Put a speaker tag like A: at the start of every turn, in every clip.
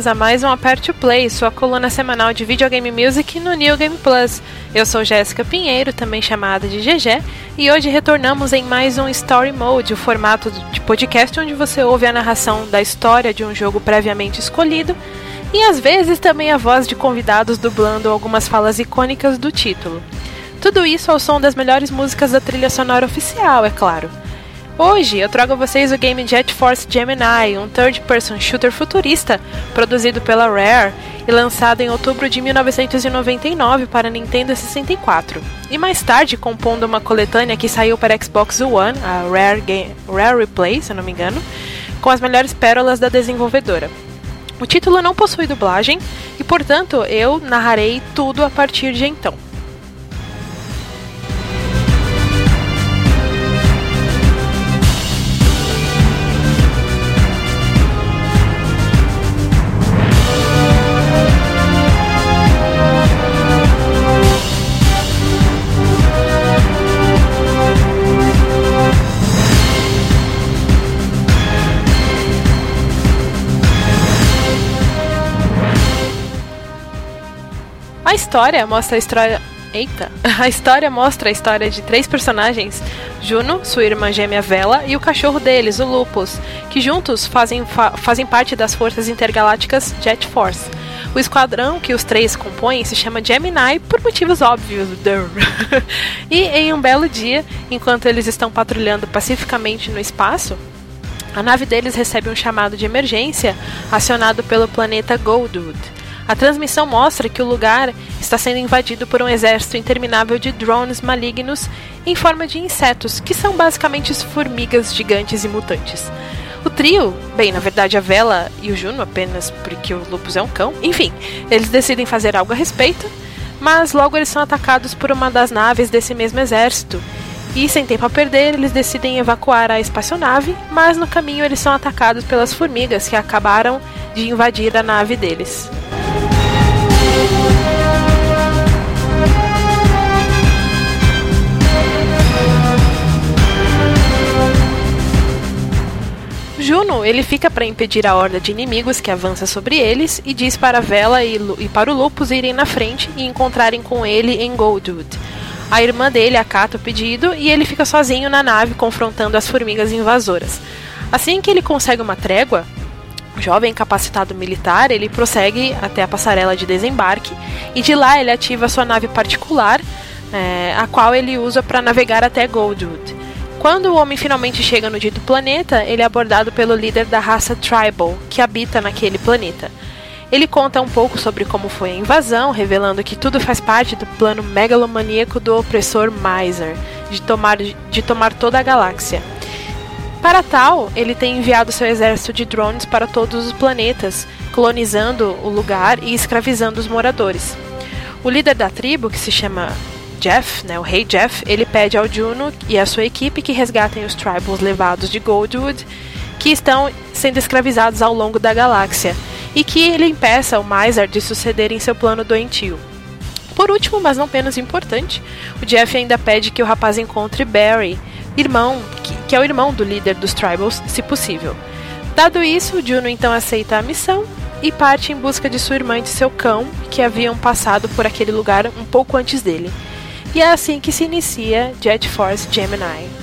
A: Bem-vindos a mais um Aperte o Play, sua coluna semanal de videogame music no New Game Plus. Eu sou Jéssica Pinheiro, também chamada de GG, e hoje retornamos em mais um Story Mode, o formato de podcast onde você ouve a narração da história de um jogo previamente escolhido e às vezes também a voz de convidados dublando algumas falas icônicas do título. Tudo isso ao som das melhores músicas da trilha sonora oficial, é claro. Hoje eu trago a vocês o game Jet Force Gemini, um third-person shooter futurista produzido pela Rare e lançado em outubro de 1999 para Nintendo 64. E mais tarde compondo uma coletânea que saiu para Xbox One, a Rare, game, Rare Replay, se não me engano, com as melhores pérolas da desenvolvedora. O título não possui dublagem e, portanto, eu narrarei tudo a partir de então. História mostra a história. Eita! A história mostra a história de três personagens: Juno, sua irmã gêmea Vela e o cachorro deles, o Lupus, que juntos fazem, fa fazem parte das forças intergalácticas Jet Force. O esquadrão que os três compõem se chama Gemini por motivos óbvios. e em um belo dia, enquanto eles estão patrulhando pacificamente no espaço, a nave deles recebe um chamado de emergência acionado pelo planeta Goldwood. A transmissão mostra que o lugar está sendo invadido por um exército interminável de drones malignos em forma de insetos, que são basicamente formigas gigantes e mutantes. O trio, bem, na verdade a Vela e o Juno, apenas porque o Lupus é um cão, enfim, eles decidem fazer algo a respeito, mas logo eles são atacados por uma das naves desse mesmo exército. E sem tempo a perder, eles decidem evacuar a espaçonave, mas no caminho eles são atacados pelas formigas que acabaram de invadir a nave deles. Juno, ele fica para impedir a horda de inimigos que avança sobre eles e diz para Vela e, e para o Lupus irem na frente e encontrarem com ele em Goldwood. A irmã dele acata o pedido e ele fica sozinho na nave confrontando as formigas invasoras. Assim que ele consegue uma trégua, jovem capacitado militar, ele prossegue até a passarela de desembarque e de lá ele ativa sua nave particular, é, a qual ele usa para navegar até Goldwood. Quando o homem finalmente chega no dito planeta, ele é abordado pelo líder da raça Tribal, que habita naquele planeta. Ele conta um pouco sobre como foi a invasão, revelando que tudo faz parte do plano megalomaníaco do opressor Miser de tomar, de tomar toda a galáxia. Para tal, ele tem enviado seu exército de drones para todos os planetas, colonizando o lugar e escravizando os moradores. O líder da tribo, que se chama Jeff, né, o rei Jeff, ele pede ao Juno e à sua equipe que resgatem os tribals levados de Goldwood, que estão sendo escravizados ao longo da galáxia, e que ele impeça o Miser de suceder em seu plano doentio. Por último, mas não menos importante, o Jeff ainda pede que o rapaz encontre Barry, irmão, que, é o irmão do líder dos Tribals, se possível. Dado isso, Juno então aceita a missão e parte em busca de sua irmã e de seu cão, que haviam passado por aquele lugar um pouco antes dele. E é assim que se inicia Jet Force Gemini.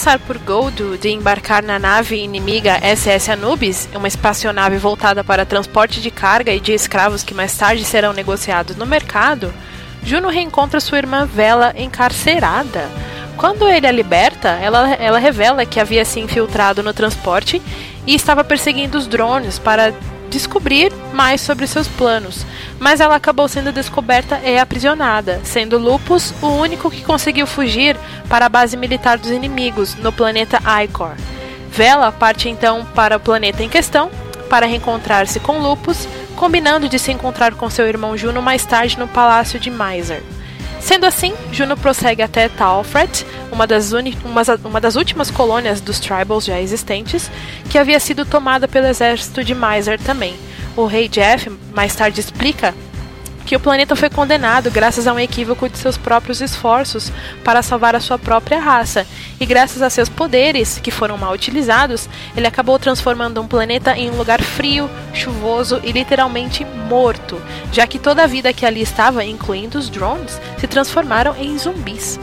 A: Passar por Goldu de embarcar na nave inimiga SS Anubis, uma espaçonave voltada para transporte de carga e de escravos que mais tarde serão negociados no mercado, Juno reencontra sua irmã Vela encarcerada. Quando ele a liberta, ela, ela revela que havia se infiltrado no transporte e estava perseguindo os drones para descobrir mais sobre seus planos, mas ela acabou sendo descoberta e aprisionada, sendo Lupus o único que conseguiu fugir para a base militar dos inimigos no planeta Icor. Vela parte então para o planeta em questão para reencontrar-se com Lupus, combinando de se encontrar com seu irmão Juno mais tarde no palácio de Miser. Sendo assim, Juno prossegue até Talfret, uma das, uma, uma das últimas colônias dos Tribals já existentes, que havia sido tomada pelo exército de Miser também. O rei Jeff mais tarde explica que o planeta foi condenado graças a um equívoco de seus próprios esforços para salvar a sua própria raça, e graças a seus poderes, que foram mal utilizados, ele acabou transformando um planeta em um lugar frio, chuvoso e literalmente morto, já que toda a vida que ali estava, incluindo os drones, se transformaram em zumbis.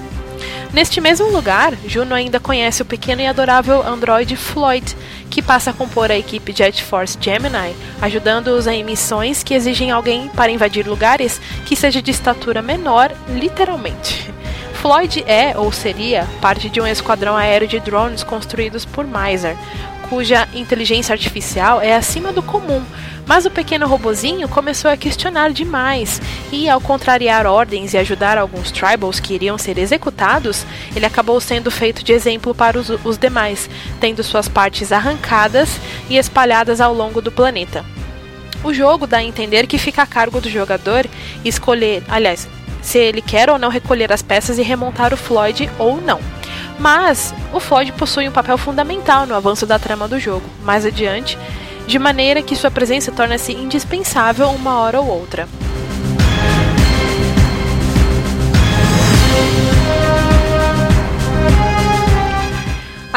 A: Neste mesmo lugar, Juno ainda conhece o pequeno e adorável androide Floyd, que passa a compor a equipe Jet Force Gemini, ajudando-os em missões que exigem alguém para invadir lugares que seja de estatura menor, literalmente. Floyd é, ou seria, parte de um esquadrão aéreo de drones construídos por Miser, cuja inteligência artificial é acima do comum, mas o pequeno robozinho começou a questionar demais, e ao contrariar ordens e ajudar alguns tribals que iriam ser executados, ele acabou sendo feito de exemplo para os, os demais, tendo suas partes arrancadas e espalhadas ao longo do planeta. O jogo dá a entender que fica a cargo do jogador escolher, aliás, se ele quer ou não recolher as peças e remontar o Floyd ou não. Mas o Floyd possui um papel fundamental no avanço da trama do jogo. Mais adiante, de maneira que sua presença torna-se indispensável uma hora ou outra.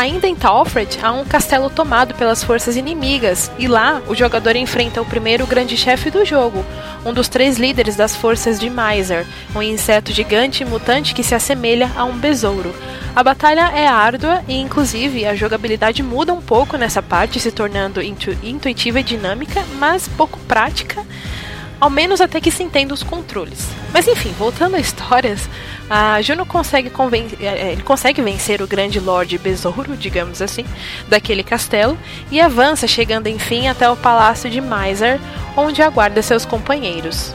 A: Ainda em Talfred, há um castelo tomado pelas forças inimigas, e lá o jogador enfrenta o primeiro grande chefe do jogo, um dos três líderes das forças de Miser, um inseto gigante e mutante que se assemelha a um besouro. A batalha é árdua e, inclusive, a jogabilidade muda um pouco nessa parte, se tornando intu intuitiva e dinâmica, mas pouco prática, ao menos até que se entenda os controles. Mas enfim, voltando às histórias, a Juno consegue, é, é, ele consegue vencer o grande Lorde Besouro, digamos assim, daquele castelo e avança, chegando enfim até o palácio de Miser, onde aguarda seus companheiros.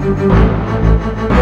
A: Thank you.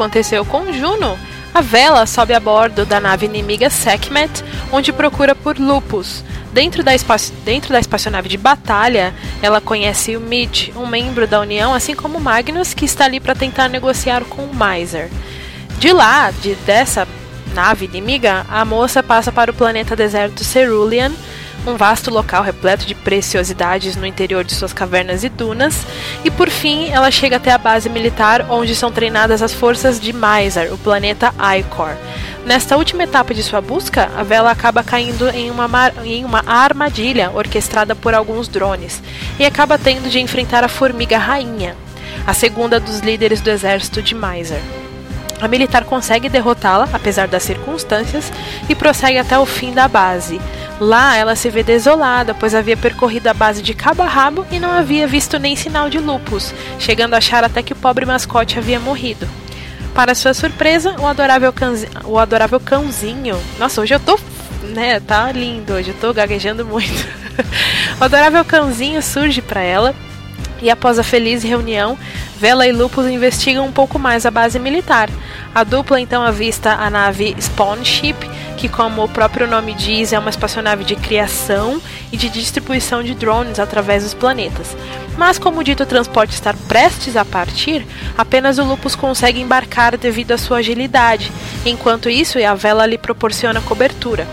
A: Aconteceu com Juno, a Vela sobe a bordo da nave inimiga Sekhmet, onde procura por Lupus. Dentro da, dentro da espaçonave de batalha, ela conhece o Mitch, um membro da União, assim como Magnus, que está ali para tentar negociar com o Miser. De lá, de, dessa nave inimiga, a moça passa para o planeta deserto Cerulean, um vasto local repleto de preciosidades no interior de suas cavernas e dunas, e por fim ela chega até a base militar onde são treinadas as forças de Mizar, o planeta Icor. Nesta última etapa de sua busca, a Vela acaba caindo em uma, em uma armadilha orquestrada por alguns drones e acaba tendo de enfrentar a Formiga Rainha, a segunda dos líderes do exército de Mizar. A militar consegue derrotá-la, apesar das circunstâncias, e prossegue até o fim da base. Lá ela se vê desolada, pois havia percorrido a base de cabo a rabo e não havia visto nem sinal de lupus, chegando a achar até que o pobre mascote havia morrido. Para sua surpresa, o adorável, cãozinho, o adorável cãozinho. Nossa, hoje eu tô. né, tá lindo hoje, eu tô gaguejando muito. o adorável cãozinho surge para ela e após a feliz reunião, Vela e Lupus investigam um pouco mais a base militar. A dupla então avista a nave Spawn Ship, que, como o próprio nome diz, é uma espaçonave de criação e de distribuição de drones através dos planetas. Mas, como o dito transporte estar prestes a partir, apenas o Lupus consegue embarcar devido à sua agilidade. Enquanto isso, a Vela lhe proporciona cobertura.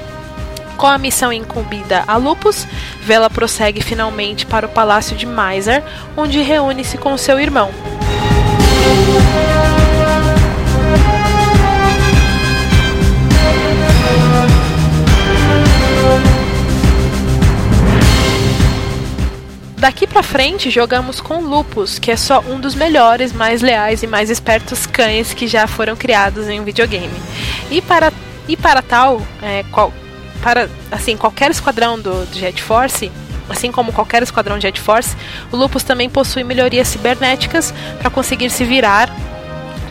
A: Com a missão incumbida a Lupus, Vela prossegue finalmente para o Palácio de Mizar, onde reúne-se com seu irmão. Daqui pra frente jogamos com Lupus, que é só um dos melhores, mais leais e mais espertos cães que já foram criados em um videogame. E para, e para tal, é, qual, para assim qualquer esquadrão do, do Jet Force, assim como qualquer esquadrão Jet Force, o Lupus também possui melhorias cibernéticas para conseguir se virar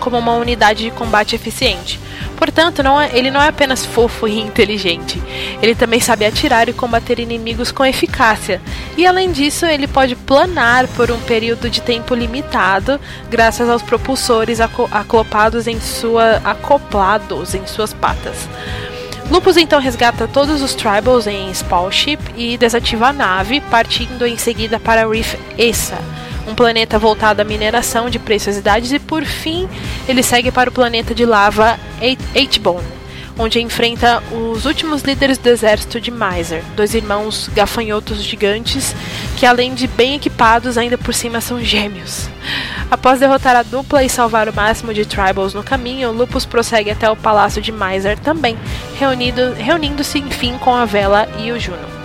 A: como uma unidade de combate eficiente. Portanto, não é, ele não é apenas fofo e inteligente, ele também sabe atirar e combater inimigos com eficácia. E além disso, ele pode planar por um período de tempo limitado, graças aos propulsores acoplados em, sua, acoplados em suas patas. Lupus então resgata todos os Tribals em Spallship e desativa a nave, partindo em seguida para Reef Essa, um planeta voltado à mineração de preciosidades, e por fim ele segue para o planeta de lava Eightbone, onde enfrenta os últimos líderes do exército de Miser, dois irmãos gafanhotos gigantes que, além de bem equipados, ainda por cima são gêmeos. Após derrotar a dupla e salvar o máximo de Tribals no caminho, Lupus prossegue até o palácio de Miser também, reunindo-se enfim com a Vela e o Juno.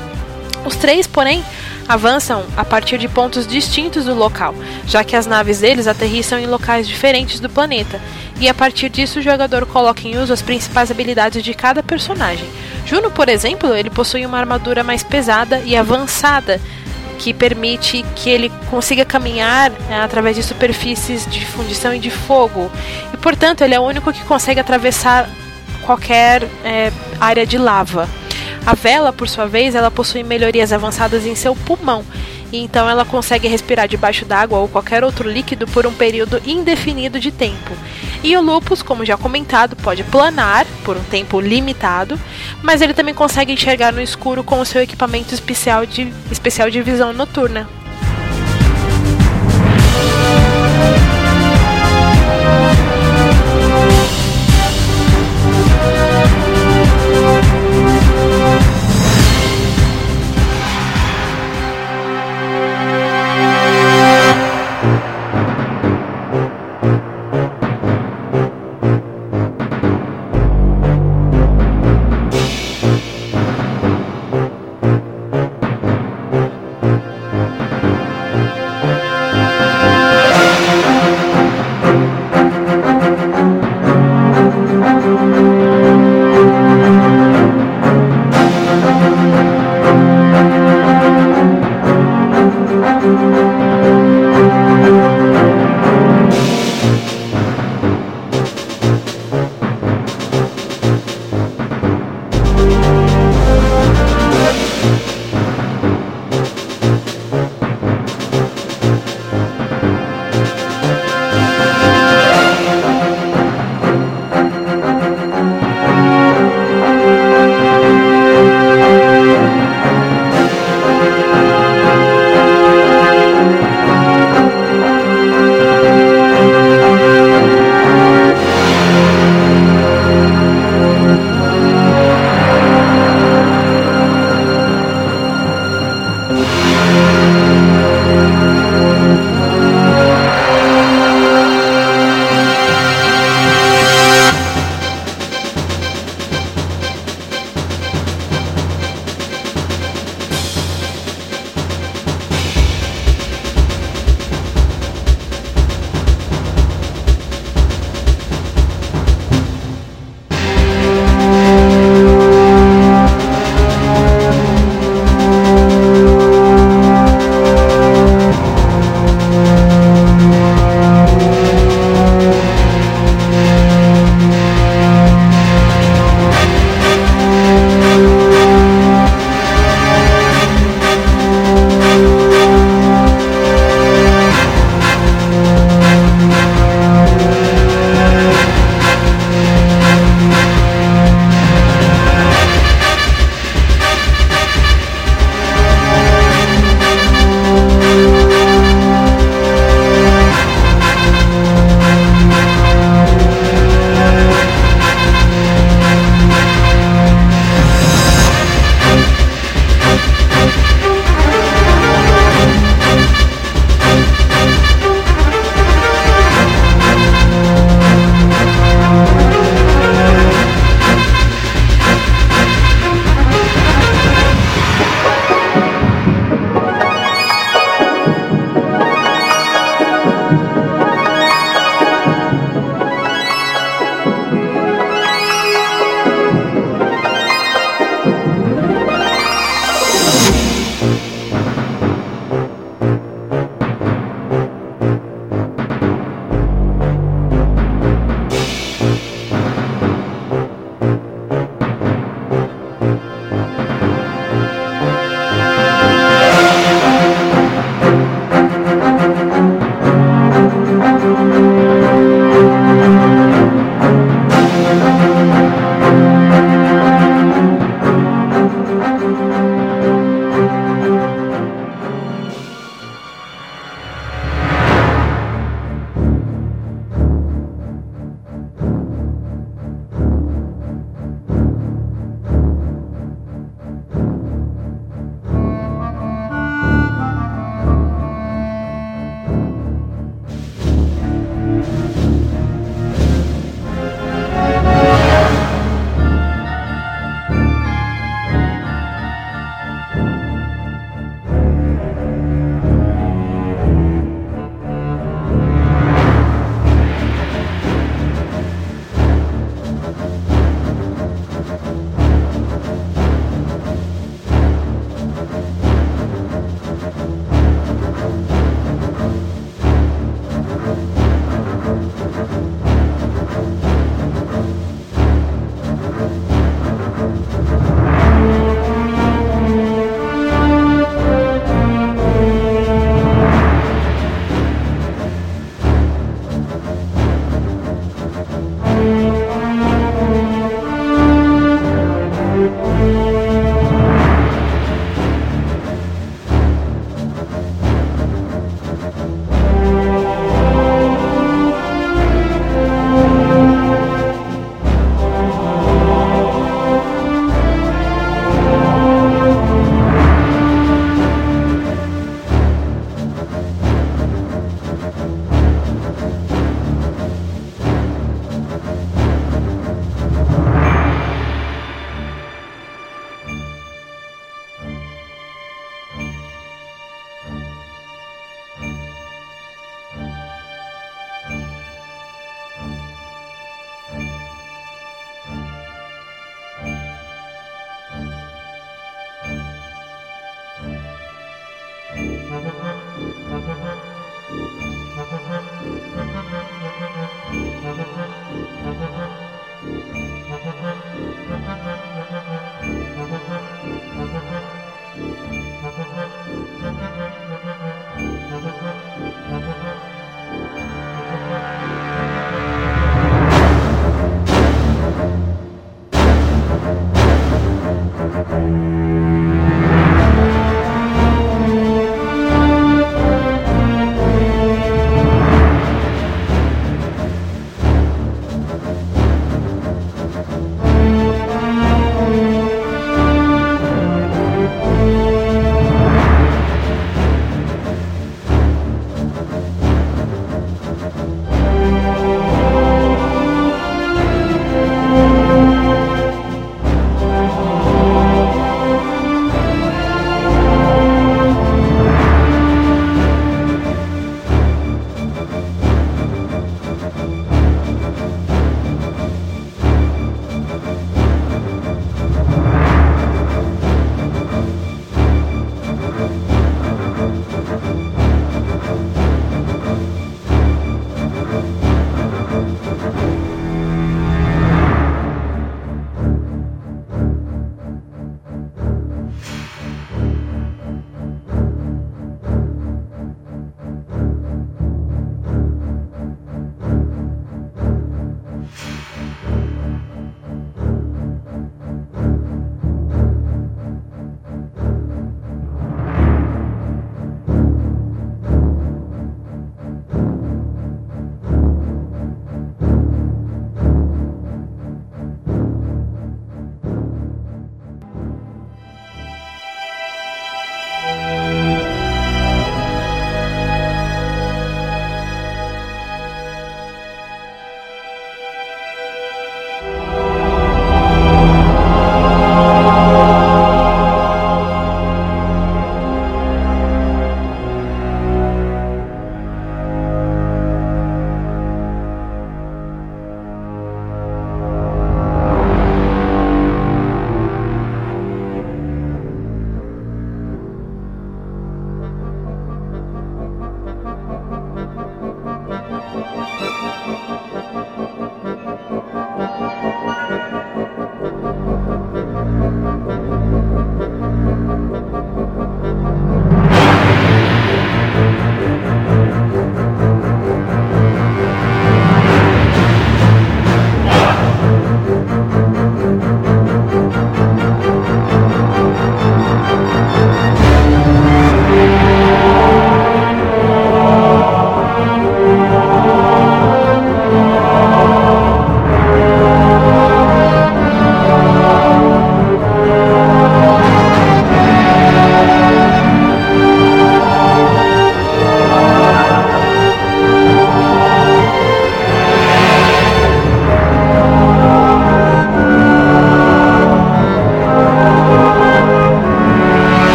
A: Os três, porém, avançam a partir de pontos distintos do local, já que as naves deles aterrissam em locais diferentes do planeta, e a partir disso o jogador coloca em uso as principais habilidades de cada personagem. Juno, por exemplo, ele possui uma armadura mais pesada e avançada, que permite que ele consiga caminhar né, através de superfícies de fundição e de fogo. E portanto, ele é o único que consegue atravessar qualquer é, área de lava. A vela, por sua vez, ela possui melhorias avançadas em seu pulmão, e então ela consegue respirar debaixo d'água ou qualquer outro líquido por um período indefinido de tempo. E o lupus, como já comentado, pode planar por um tempo limitado, mas ele também consegue enxergar no escuro com o seu equipamento especial de, especial de visão noturna.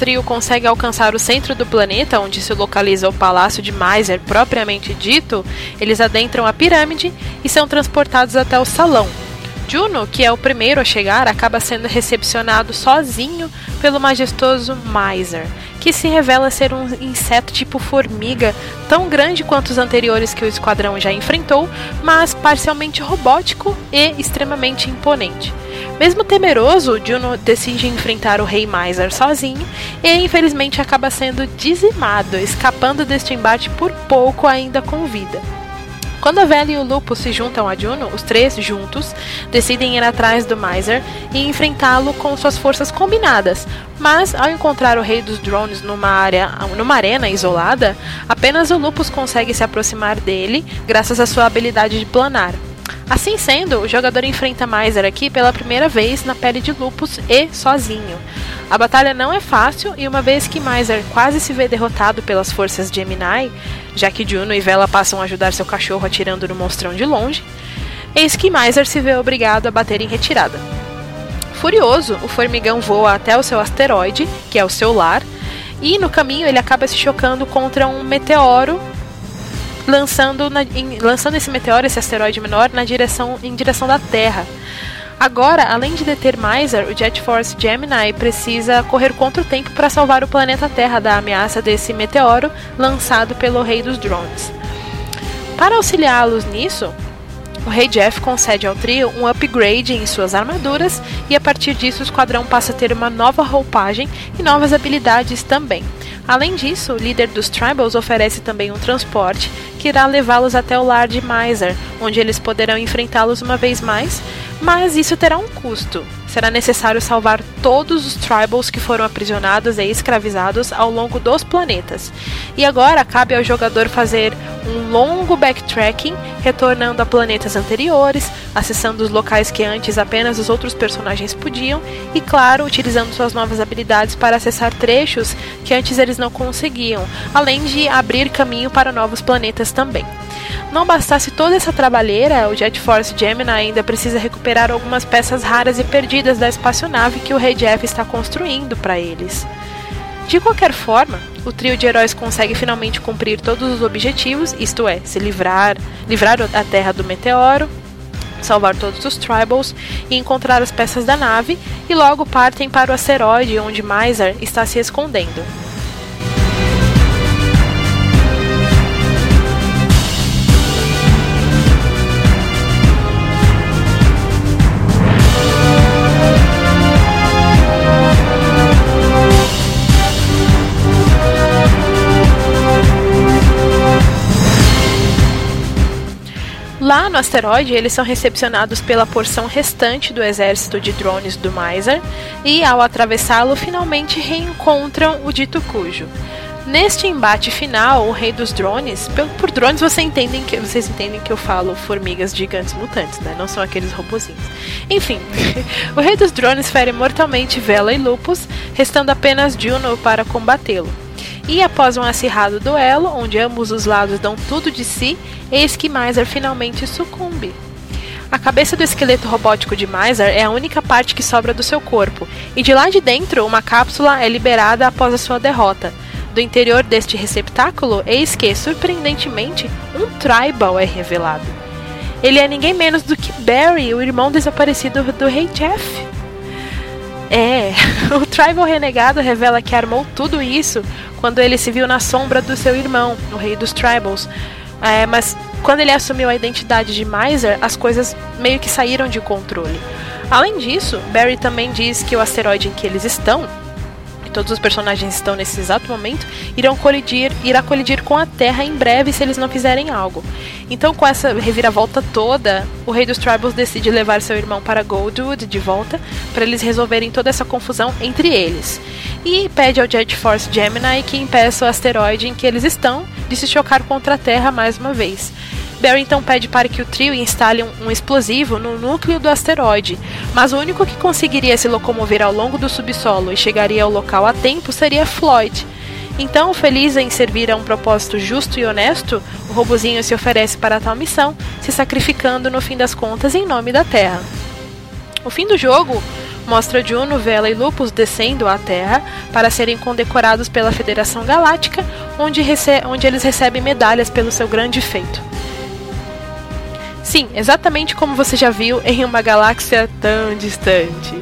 A: Trio consegue alcançar o centro do planeta, onde se localiza o palácio de Miser propriamente dito, eles adentram a pirâmide e são transportados até o salão. Juno, que é o primeiro a chegar, acaba sendo recepcionado sozinho pelo majestoso Miser, que se revela ser um inseto tipo formiga, tão grande quanto os anteriores que o esquadrão já enfrentou, mas parcialmente robótico e extremamente imponente. Mesmo temeroso, Juno decide enfrentar o Rei Miser sozinho e infelizmente acaba sendo dizimado, escapando deste embate por pouco ainda com vida. Quando a Velha e o Lupus se juntam a Juno, os três juntos decidem ir atrás do Miser e enfrentá-lo com suas forças combinadas. Mas ao encontrar o Rei dos Drones numa área, numa arena isolada, apenas o Lupus consegue se aproximar dele graças à sua habilidade de planar. Assim sendo, o jogador enfrenta Miser aqui pela primeira vez na pele de Lupus e sozinho. A batalha não é fácil e uma vez que Miser quase se vê derrotado pelas forças de Gemini, já que Juno e Vela passam a ajudar seu cachorro atirando no monstrão de longe, eis que Miser se vê obrigado a bater em retirada. Furioso, o formigão voa até o seu asteroide, que é o seu lar, e no caminho ele acaba se chocando contra um meteoro lançando, na, em, lançando esse meteoro, esse asteroide menor, na direção, em direção da Terra. Agora, além de deter Miser, o Jet Force Gemini precisa correr contra o tempo para salvar o planeta Terra da ameaça desse meteoro lançado pelo Rei dos Drones. Para auxiliá-los nisso, o Rei Jeff concede ao trio um upgrade em suas armaduras e a partir disso o esquadrão passa a ter uma nova roupagem e novas habilidades também. Além disso, o líder dos Tribals oferece também um transporte que irá levá-los até o lar de Miser, onde eles poderão enfrentá-los uma vez mais, mas isso terá um custo. Será necessário salvar todos os Tribals que foram aprisionados e escravizados ao longo dos planetas. E agora cabe ao jogador fazer um longo backtracking, retornando a planetas anteriores, acessando os locais que antes apenas os outros personagens podiam, e claro, utilizando suas novas habilidades para acessar trechos que antes eles não conseguiam, além de abrir caminho para novos planetas também. Não bastasse toda essa trabalheira, o Jet Force Gemini ainda precisa recuperar algumas peças raras e perdidas da espaçonave que o Rei Jeff está construindo para eles. De qualquer forma, o trio de heróis consegue finalmente cumprir todos os objetivos, isto é, se livrar, livrar a Terra do meteoro, salvar todos os Tribals e encontrar as peças da nave, e logo partem para o asteroide onde Miser está se escondendo. Lá no asteroide, eles são recepcionados pela porção restante do exército de drones do Miser e, ao atravessá-lo, finalmente reencontram o dito cujo. Neste embate final, o rei dos drones, por drones você entendem que, vocês entendem que eu falo formigas gigantes mutantes, né? Não são aqueles robozinhos. Enfim, o rei dos drones fere mortalmente Vela e Lupus, restando apenas Juno para combatê-lo. E após um acirrado duelo, onde ambos os lados dão tudo de si, eis que Miser finalmente sucumbe. A cabeça do esqueleto robótico de Miser é a única parte que sobra do seu corpo, e de lá de dentro uma cápsula é liberada após a sua derrota. Do interior deste receptáculo, eis que, surpreendentemente, um tribal é revelado. Ele é ninguém menos do que Barry, o irmão desaparecido do Rei Jeff. É, o Tribal Renegado revela que armou tudo isso quando ele se viu na sombra do seu irmão, o Rei dos Tribals. É, mas quando ele assumiu a identidade de Miser, as coisas meio que saíram de controle. Além disso, Barry também diz que o asteroide em que eles estão, todos os personagens estão nesse exato momento, irão colidir, irá colidir com a Terra em breve se eles não fizerem algo. Então, com essa reviravolta toda, o rei dos Tribals decide levar seu irmão para Goldwood de volta, para eles resolverem toda essa confusão entre eles. E pede ao Jet Force Gemini que impeça o asteroide em que eles estão de se chocar contra a Terra mais uma vez. Barry então pede para que o trio instale um explosivo no núcleo do asteroide, mas o único que conseguiria se locomover ao longo do subsolo e chegaria ao local a tempo seria Floyd. Então, feliz em servir a um propósito justo e honesto, o robozinho se oferece para tal missão, se sacrificando no fim das contas em nome da Terra. O fim do jogo mostra Juno, Vela e Lupus descendo à Terra para serem condecorados pela Federação Galáctica, onde, onde eles recebem medalhas pelo seu grande feito. Sim, exatamente como você já viu em uma galáxia tão distante.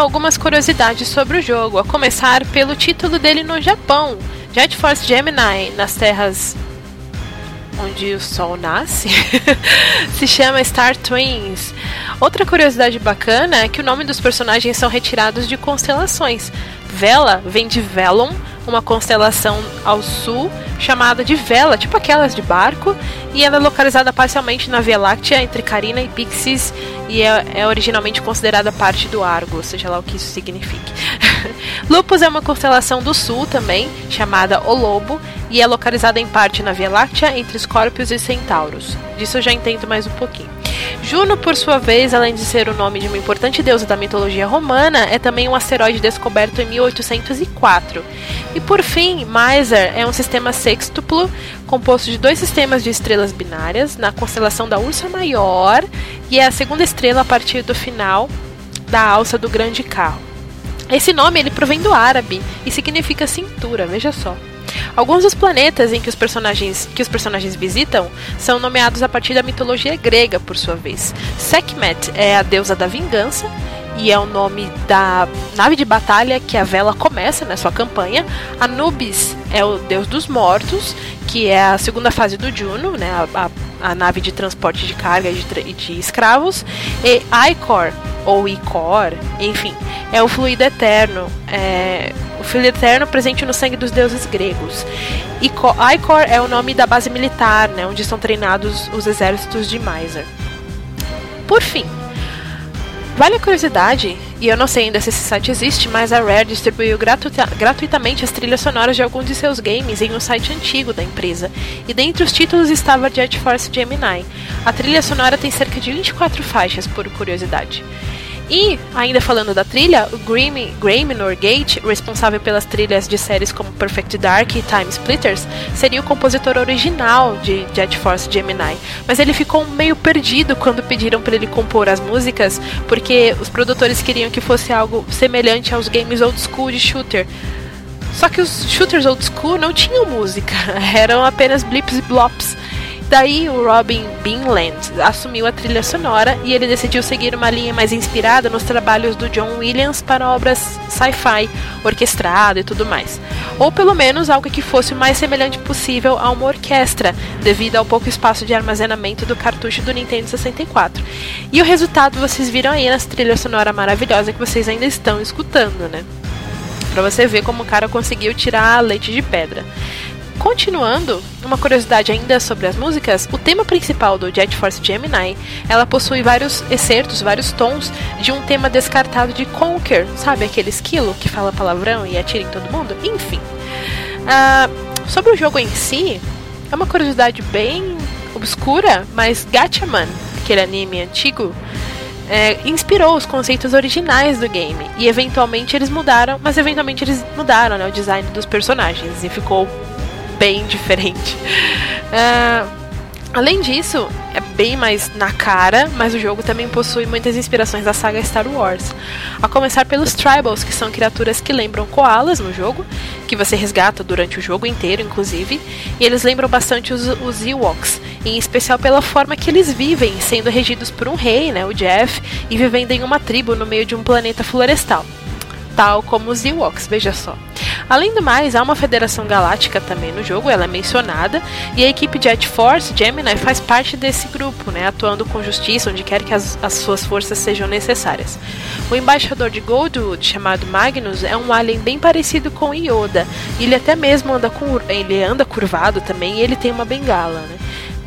A: Algumas curiosidades sobre o jogo, a começar pelo título dele no Japão, Jet Force Gemini, nas terras onde o sol nasce, se chama Star Twins. Outra curiosidade bacana é que o nome dos personagens são retirados de constelações. Vela vem de Velon, uma constelação ao sul chamada de Vela, tipo aquelas de barco, e ela é localizada parcialmente na Via Láctea entre Carina e Pixis e é, é originalmente considerada parte do Argo, seja lá o que isso signifique. Lupus é uma constelação do sul também, chamada O Lobo, e é localizada em parte na Via Láctea entre Escórpios e Centauros. Disso eu já entendo mais um pouquinho. Juno, por sua vez, além de ser o nome de uma importante deusa da mitologia romana, é também um asteroide descoberto em 1804. E por fim, Miser é um sistema sextuplo composto de dois sistemas de estrelas binárias na constelação da Ursa Maior e é a segunda estrela a partir do final da alça do Grande Carro. Esse nome ele provém do árabe e significa cintura, veja só. Alguns dos planetas em que os personagens que os personagens visitam são nomeados a partir da mitologia grega, por sua vez. Sekhmet é a deusa da vingança e é o nome da nave de batalha que a Vela começa na sua campanha. Anubis é o deus dos mortos, que é a segunda fase do Juno, né, a, a, a nave de transporte de carga e de, de, escravos. E Icor, ou Icor, enfim, é o fluido eterno, é, o fluido eterno presente no sangue dos deuses gregos. Icor, Icor é o nome da base militar, né, onde estão treinados os exércitos de Miser. Por fim, Vale a curiosidade, e eu não sei ainda se esse site existe, mas a Rare distribuiu gratuita gratuitamente as trilhas sonoras de alguns de seus games em um site antigo da empresa, e dentre os títulos estava Jet Force Gemini. A trilha sonora tem cerca de 24 faixas, por curiosidade. E, ainda falando da trilha, o Grammy, Grammy Norgate, responsável pelas trilhas de séries como Perfect Dark e Time Splitters, seria o compositor original de Jet Force Gemini, mas ele ficou meio perdido quando pediram para ele compor as músicas, porque os produtores queriam que fosse algo semelhante aos games old school de shooter. Só que os shooters old school não tinham música, eram apenas blips e blops. Daí o Robin Binland assumiu a trilha sonora e ele decidiu seguir uma linha mais inspirada nos trabalhos do John Williams para obras sci-fi, orquestrado e tudo mais. Ou pelo menos algo que fosse o mais semelhante possível a uma orquestra, devido ao pouco espaço de armazenamento do cartucho do Nintendo 64. E o resultado vocês viram aí nas trilhas sonora maravilhosa que vocês ainda estão escutando, né? Pra você ver como o cara conseguiu tirar leite de pedra. Continuando, uma curiosidade ainda sobre as músicas, o tema principal do Jet Force Gemini, ela possui vários excertos, vários tons de um tema descartado de Conquer, sabe aquele esquilo que fala palavrão e atira em todo mundo? Enfim. Uh, sobre o jogo em si, é uma curiosidade bem obscura, mas Gatchaman, aquele anime antigo, é, inspirou os conceitos originais do game. E eventualmente eles mudaram, mas eventualmente eles mudaram né, o design dos personagens e ficou bem diferente. Uh, além disso, é bem mais na cara, mas o jogo também possui muitas inspirações da saga Star Wars. A começar pelos Tribals, que são criaturas que lembram koalas no jogo, que você resgata durante o jogo inteiro, inclusive, e eles lembram bastante os, os Ewoks, em especial pela forma que eles vivem, sendo regidos por um rei, né, o Jeff, e vivendo em uma tribo no meio de um planeta florestal. Tal como os Ewoks, veja só. Além do mais, há uma Federação Galáctica também no jogo, ela é mencionada, e a equipe Jet Force Gemini faz parte desse grupo, né, atuando com justiça onde quer que as, as suas forças sejam necessárias. O embaixador de Goldwood, chamado Magnus, é um alien bem parecido com Yoda. Ele até mesmo anda, com, ele anda curvado também e ele tem uma bengala, né?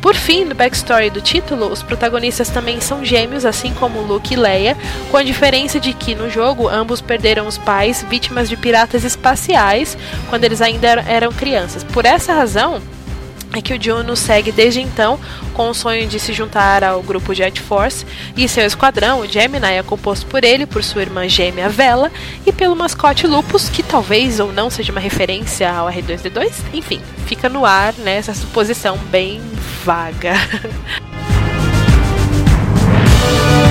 A: Por fim, no backstory do título, os protagonistas também são gêmeos, assim como Luke e Leia, com a diferença de que no jogo ambos perderam os pais vítimas de piratas espaciais quando eles ainda eram crianças. Por essa razão, é que o Juno segue desde então com o sonho de se juntar ao grupo Jet Force e seu esquadrão, o Gemini, é composto por ele, por sua irmã gêmea Vela e pelo mascote Lupus, que talvez ou não seja uma referência ao R2D2. Enfim, fica no ar né, suposição bem vaga.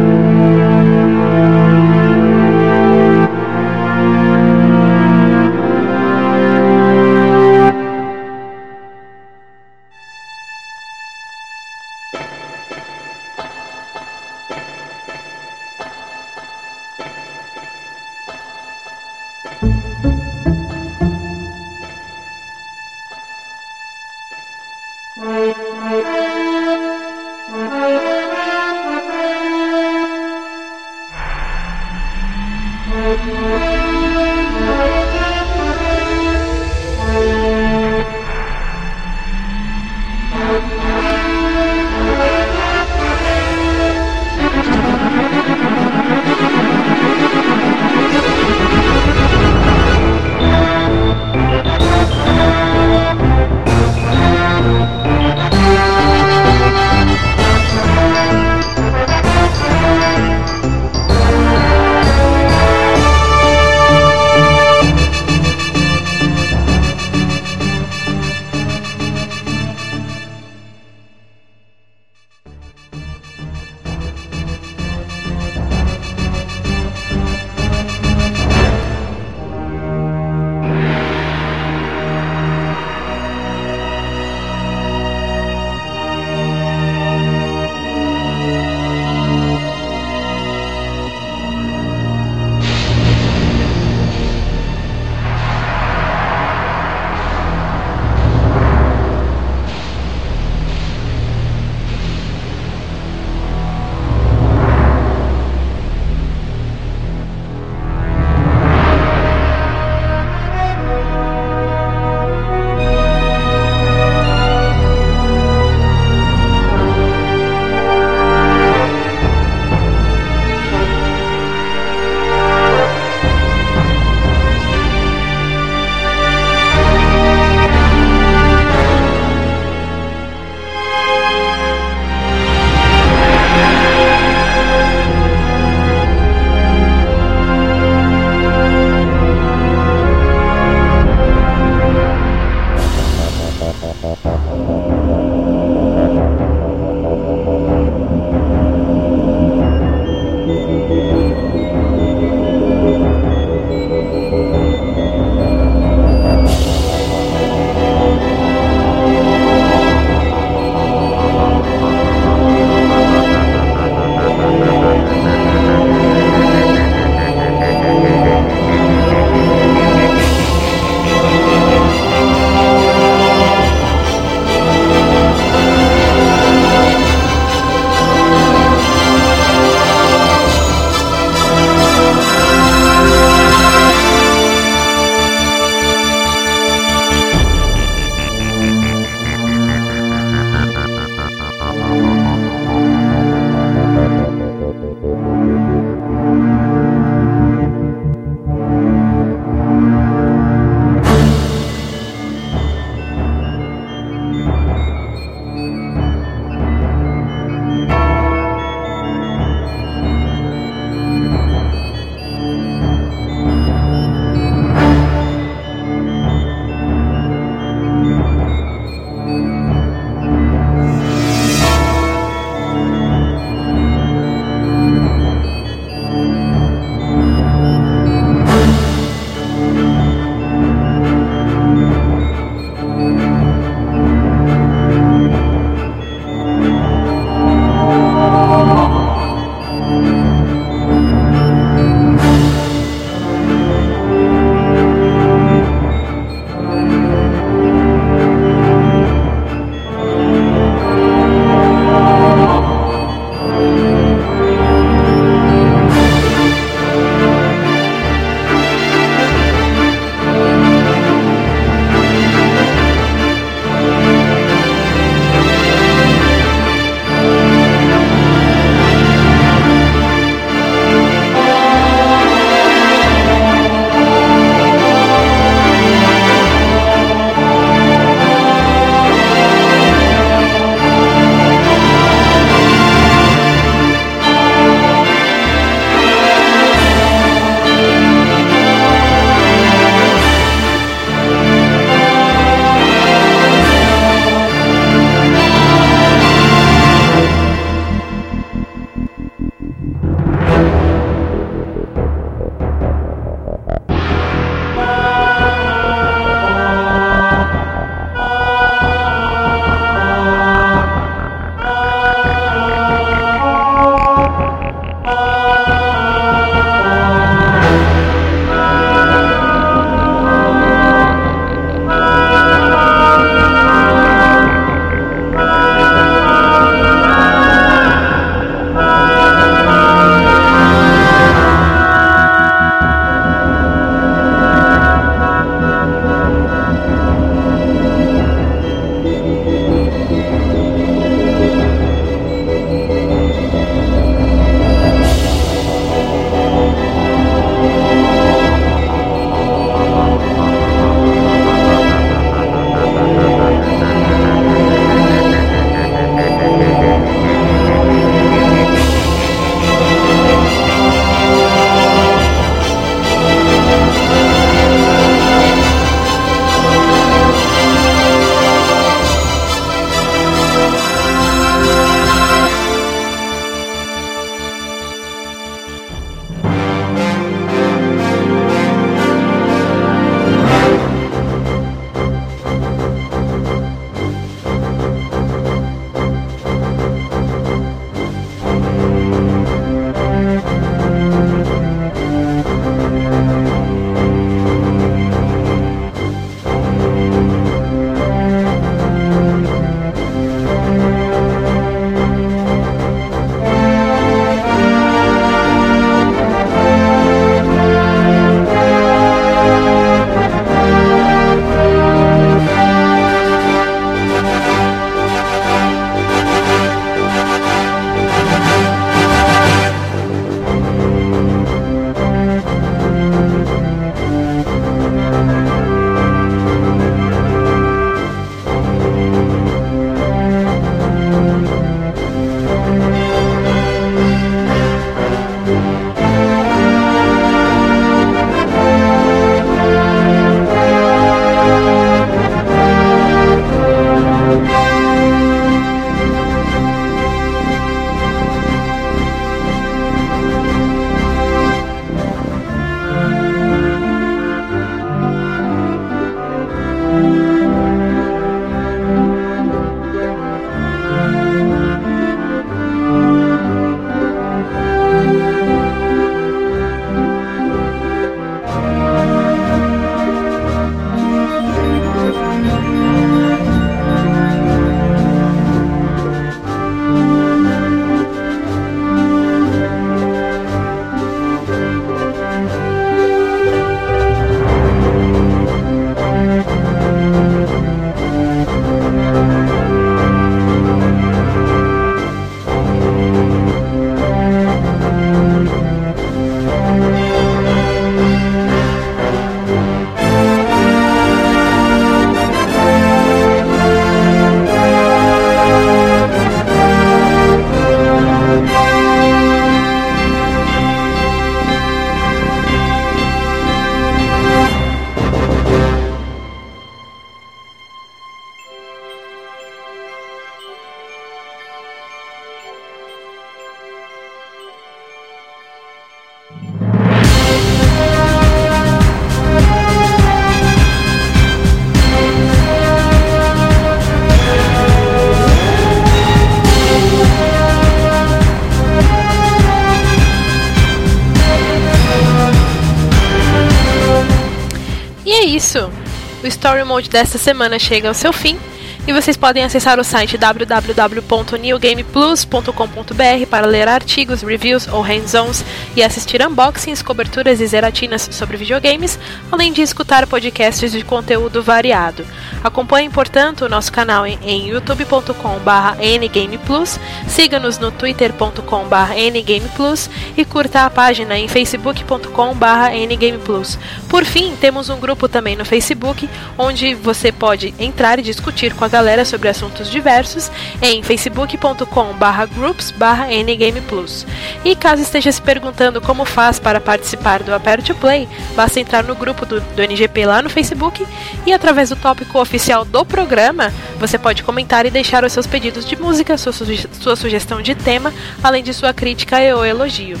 A: Mode desta semana chega ao seu fim e vocês podem acessar o site www.newgameplus.com.br para ler artigos, reviews ou hands-ons e assistir unboxings, coberturas e zeratinas sobre videogames, além de escutar podcasts de conteúdo variado. Acompanhem, portanto, o nosso canal em youtube.com.br ngameplus, siga-nos no twitter.com.br ngameplus e curta a página em facebook.com.br ngameplus. Por fim, temos um grupo também no Facebook, onde você pode entrar e discutir com a galera sobre assuntos diversos em facebook.com/groups/ngameplus. E caso esteja se perguntando como faz para participar do Aperte Play, basta entrar no grupo do, do NGP lá no Facebook e através do tópico oficial do programa, você pode comentar e deixar os seus pedidos de música, sua, suge sua sugestão de tema, além de sua crítica e ou elogio.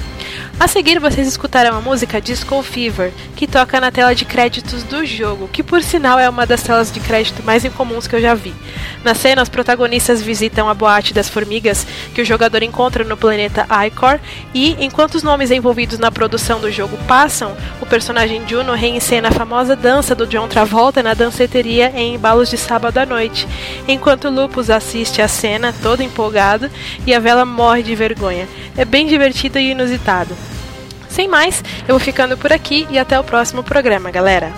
A: A seguir, vocês escutarão a música Disco Fever, que toca na tela de créditos do jogo, que por sinal é uma das telas de crédito mais incomuns que eu já vi. Na cena, os protagonistas visitam a boate das formigas que o jogador encontra no planeta Icor, e enquanto os nomes envolvidos na produção do jogo passam, o personagem Juno reencena a famosa dança do John Travolta na danceteria em embalos de sábado à noite, enquanto Lupus assiste a cena todo empolgado e a vela morre de vergonha. É bem divertido e inusitado. Sem mais, eu vou ficando por aqui e até o próximo programa, galera.